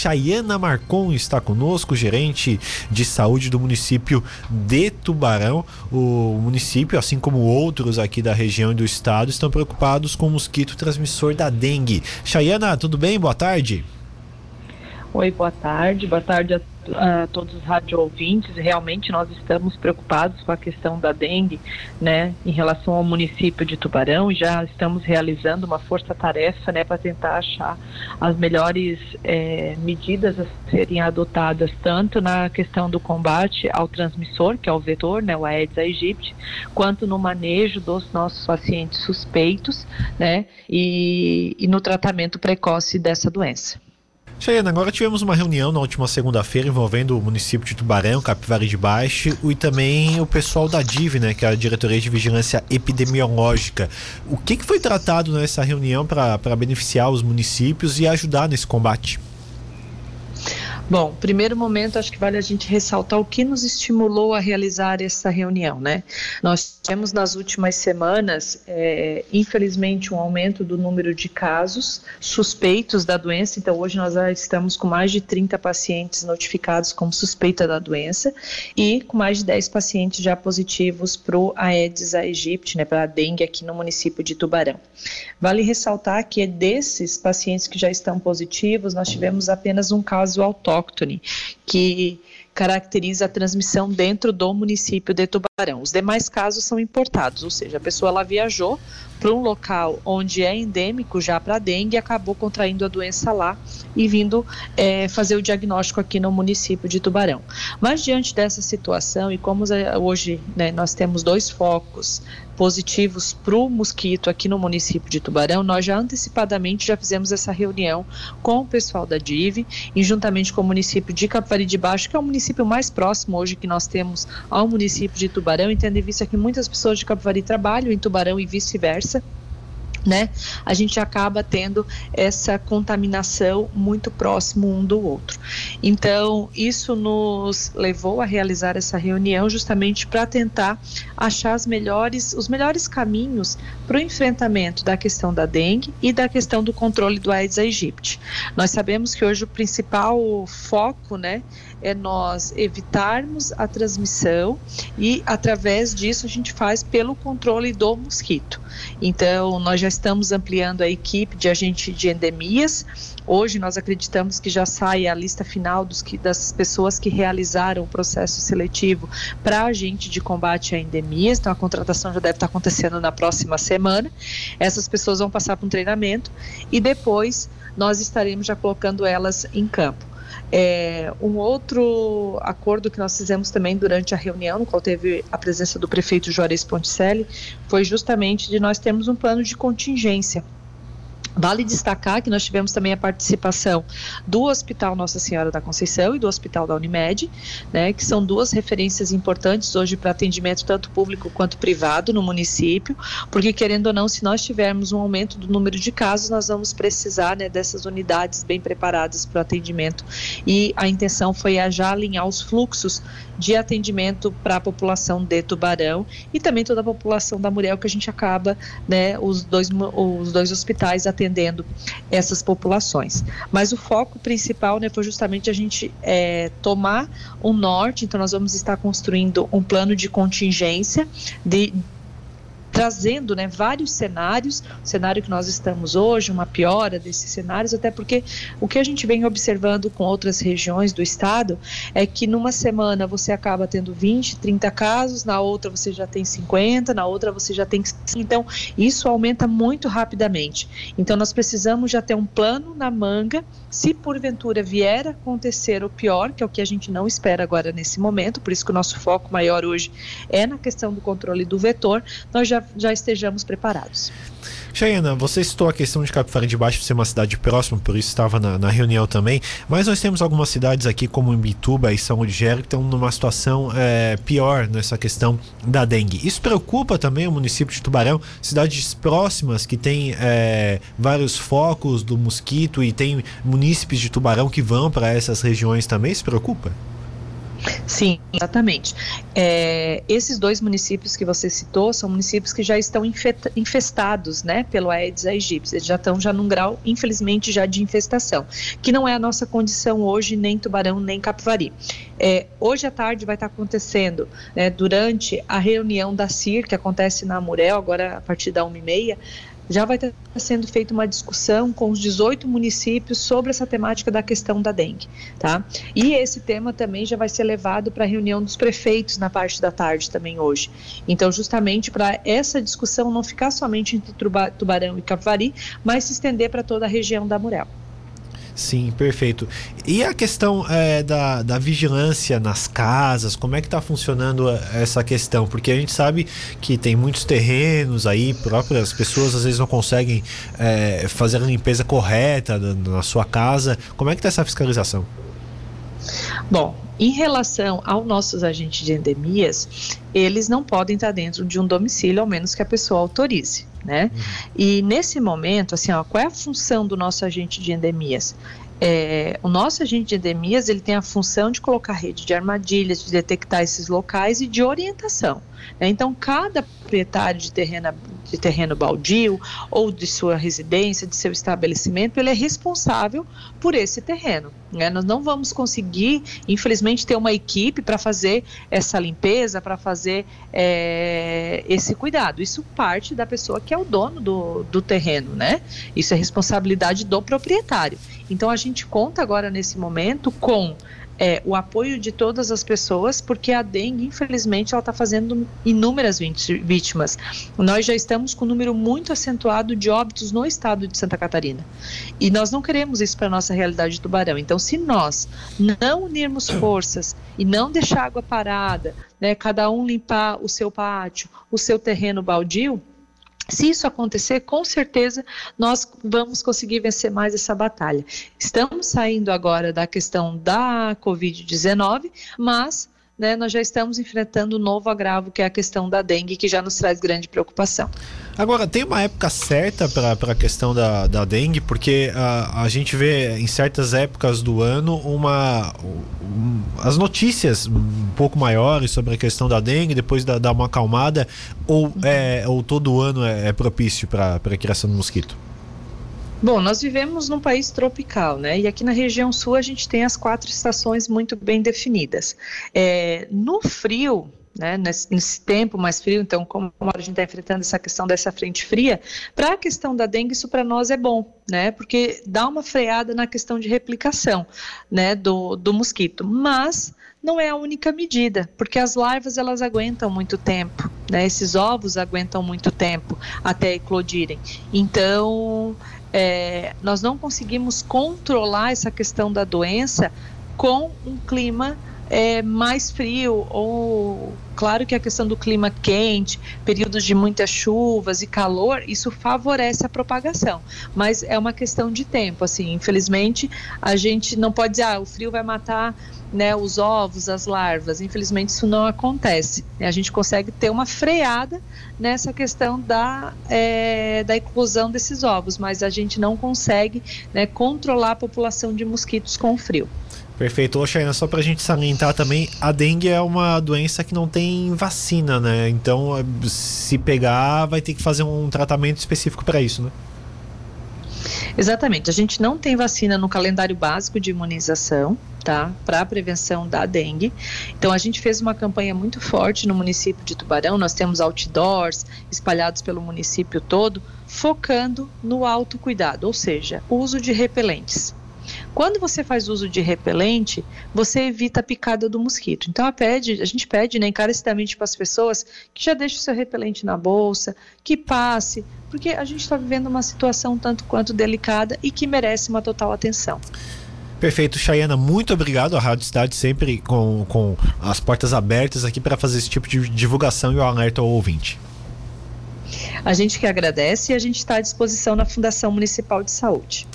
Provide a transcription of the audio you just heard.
Chayana Marcon está conosco, gerente de saúde do município de Tubarão. O município, assim como outros aqui da região e do estado, estão preocupados com o mosquito transmissor da dengue. Chayana, tudo bem? Boa tarde. Oi, boa tarde. Boa tarde a a todos os rádio ouvintes, realmente nós estamos preocupados com a questão da dengue, né, em relação ao município de Tubarão, e já estamos realizando uma força-tarefa, né, para tentar achar as melhores é, medidas a serem adotadas, tanto na questão do combate ao transmissor, que é o vetor, né, o Aedes aegypti, quanto no manejo dos nossos pacientes suspeitos, né, e, e no tratamento precoce dessa doença. Chayana, agora tivemos uma reunião na última segunda-feira envolvendo o município de Tubarão, Capivari de Baixo e também o pessoal da DIV, né, que é a Diretoria de Vigilância Epidemiológica. O que, que foi tratado nessa reunião para beneficiar os municípios e ajudar nesse combate? Bom, primeiro momento, acho que vale a gente ressaltar o que nos estimulou a realizar essa reunião, né? Nós tivemos nas últimas semanas, é, infelizmente, um aumento do número de casos suspeitos da doença. Então, hoje nós já estamos com mais de 30 pacientes notificados como suspeita da doença e com mais de 10 pacientes já positivos para o Aedes aegypti, né, para a dengue aqui no município de Tubarão. Vale ressaltar que desses pacientes que já estão positivos, nós tivemos apenas um caso autóctone autóctone, que caracteriza a transmissão dentro do município de Tubarão. Os demais casos são importados, ou seja, a pessoa ela viajou para um local onde é endêmico já para dengue acabou contraindo a doença lá e vindo é, fazer o diagnóstico aqui no município de Tubarão. Mas diante dessa situação e como hoje né, nós temos dois focos positivos para o mosquito aqui no município de Tubarão, nós já antecipadamente já fizemos essa reunião com o pessoal da DIV e juntamente com o município de Capivari de Baixo, que é o município mais próximo hoje que nós temos ao município de Tubarão, e tendo em vista que muitas pessoas de Capivari trabalham em Tubarão e vice-versa, né, a gente acaba tendo essa contaminação muito próximo um do outro. Então, isso nos levou a realizar essa reunião justamente para tentar achar melhores, os melhores caminhos para o enfrentamento da questão da dengue e da questão do controle do Aedes aegypti. Nós sabemos que hoje o principal foco, né, é nós evitarmos a transmissão e através disso a gente faz pelo controle do mosquito. Então, nós já estamos ampliando a equipe de agente de endemias. Hoje nós acreditamos que já sai a lista final dos que, das pessoas que realizaram o processo seletivo para agente de combate a endemias. Então, a contratação já deve estar acontecendo na próxima semana. Essas pessoas vão passar por um treinamento e depois nós estaremos já colocando elas em campo. É, um outro acordo que nós fizemos também durante a reunião, no qual teve a presença do prefeito Juarez Ponticelli, foi justamente de nós termos um plano de contingência Vale destacar que nós tivemos também a participação do Hospital Nossa Senhora da Conceição e do Hospital da Unimed, né, que são duas referências importantes hoje para atendimento tanto público quanto privado no município, porque querendo ou não, se nós tivermos um aumento do número de casos, nós vamos precisar né, dessas unidades bem preparadas para o atendimento. E a intenção foi já alinhar os fluxos de atendimento para a população de Tubarão e também toda a população da Muriel que a gente acaba, né, os dois, os dois hospitais atendendo essas populações. Mas o foco principal, né, foi justamente a gente é, tomar o norte, então nós vamos estar construindo um plano de contingência de trazendo né, vários cenários, o cenário que nós estamos hoje, uma piora desses cenários, até porque o que a gente vem observando com outras regiões do estado é que numa semana você acaba tendo 20, 30 casos, na outra você já tem 50, na outra você já tem. Então, isso aumenta muito rapidamente. Então, nós precisamos já ter um plano na manga, se porventura vier a acontecer o pior, que é o que a gente não espera agora nesse momento, por isso que o nosso foco maior hoje é na questão do controle do vetor, nós já já, estejamos preparados. Chayana, você citou a questão de Capivari de Baixo ser uma cidade próxima, por isso estava na, na, reunião também, mas nós temos algumas cidades aqui, como Imbituba e São Ligério, que estão numa situação é, pior nessa questão da dengue. Isso preocupa também o município de Tubarão, cidades próximas que têm é, vários focos do mosquito e tem munícipes de Tubarão que vão para essas regiões também, se preocupa? Sim, exatamente. É, esses dois municípios que você citou são municípios que já estão infestados, né, pelo Aedes aegypti. Eles já estão já num grau, infelizmente, já de infestação, que não é a nossa condição hoje, nem Tubarão, nem Capivari. É, hoje à tarde vai estar acontecendo, né, durante a reunião da CIR, que acontece na Amurel, agora a partir da 1h30, já vai estar sendo feita uma discussão com os 18 municípios sobre essa temática da questão da dengue, tá? E esse tema também já vai ser levado para a reunião dos prefeitos na parte da tarde também hoje. Então, justamente para essa discussão não ficar somente entre Tubarão e Capivari, mas se estender para toda a região da Murel. Sim, perfeito. E a questão é, da, da vigilância nas casas, como é que está funcionando essa questão? Porque a gente sabe que tem muitos terrenos aí, próprias pessoas às vezes não conseguem é, fazer a limpeza correta na sua casa. Como é que está essa fiscalização? Bom, em relação aos nossos agentes de endemias, eles não podem estar dentro de um domicílio, ao menos que a pessoa autorize né? Uhum. E nesse momento, assim, ó, qual é a função do nosso agente de endemias? É, o nosso agente de endemias ele tem a função de colocar rede de armadilhas, de detectar esses locais e de orientação. Né? Então, cada proprietário de terreno, de terreno baldio ou de sua residência, de seu estabelecimento, ele é responsável por esse terreno. Né? Nós não vamos conseguir, infelizmente, ter uma equipe para fazer essa limpeza, para fazer é, esse cuidado. Isso parte da pessoa que é o dono do, do terreno, né? Isso é responsabilidade do proprietário. Então a gente conta agora nesse momento com é, o apoio de todas as pessoas, porque a dengue, infelizmente, ela está fazendo inúmeras vítimas. Nós já estamos com um número muito acentuado de óbitos no estado de Santa Catarina. E nós não queremos isso para a nossa realidade de tubarão. Então, se nós não unirmos forças e não deixar água parada, né, cada um limpar o seu pátio, o seu terreno baldio, se isso acontecer, com certeza nós vamos conseguir vencer mais essa batalha. Estamos saindo agora da questão da Covid-19, mas né, nós já estamos enfrentando um novo agravo, que é a questão da dengue, que já nos traz grande preocupação. Agora, tem uma época certa para a questão da, da dengue, porque a, a gente vê em certas épocas do ano uma, um, as notícias um pouco maiores sobre a questão da dengue, depois dar da uma acalmada, ou, uhum. é, ou todo ano é, é propício para a criação do mosquito? Bom, nós vivemos num país tropical, né? E aqui na região sul a gente tem as quatro estações muito bem definidas. É, no frio, né, nesse, nesse, tempo mais frio, então, como a gente está enfrentando essa questão dessa frente fria, para a questão da dengue, isso para nós é bom, né, porque dá uma freada na questão de replicação, né, do, do mosquito. Mas não é a única medida, porque as larvas elas aguentam muito tempo, né, esses ovos aguentam muito tempo até eclodirem. Então, é, nós não conseguimos controlar essa questão da doença com um clima é, mais frio ou claro que a questão do clima quente, períodos de muitas chuvas e calor, isso favorece a propagação, mas é uma questão de tempo, assim, infelizmente a gente não pode dizer, ah, o frio vai matar né, os ovos, as larvas. Infelizmente, isso não acontece. A gente consegue ter uma freada nessa questão da, é, da eclosão desses ovos, mas a gente não consegue né, controlar a população de mosquitos com frio. Perfeito. Ô, Shaina, só pra gente salientar também, a dengue é uma doença que não tem vacina, né? Então, se pegar, vai ter que fazer um tratamento específico para isso, né? Exatamente. A gente não tem vacina no calendário básico de imunização, tá? Para a prevenção da dengue. Então a gente fez uma campanha muito forte no município de Tubarão. Nós temos outdoors espalhados pelo município todo, focando no autocuidado, ou seja, uso de repelentes. Quando você faz uso de repelente, você evita a picada do mosquito. Então a, pede, a gente pede né, encarecidamente para as pessoas que já deixem o seu repelente na bolsa, que passe, porque a gente está vivendo uma situação tanto quanto delicada e que merece uma total atenção. Perfeito, Chayana, muito obrigado. A Rádio Cidade sempre com, com as portas abertas aqui para fazer esse tipo de divulgação e o alerta ao ouvinte. A gente que agradece e a gente está à disposição na Fundação Municipal de Saúde.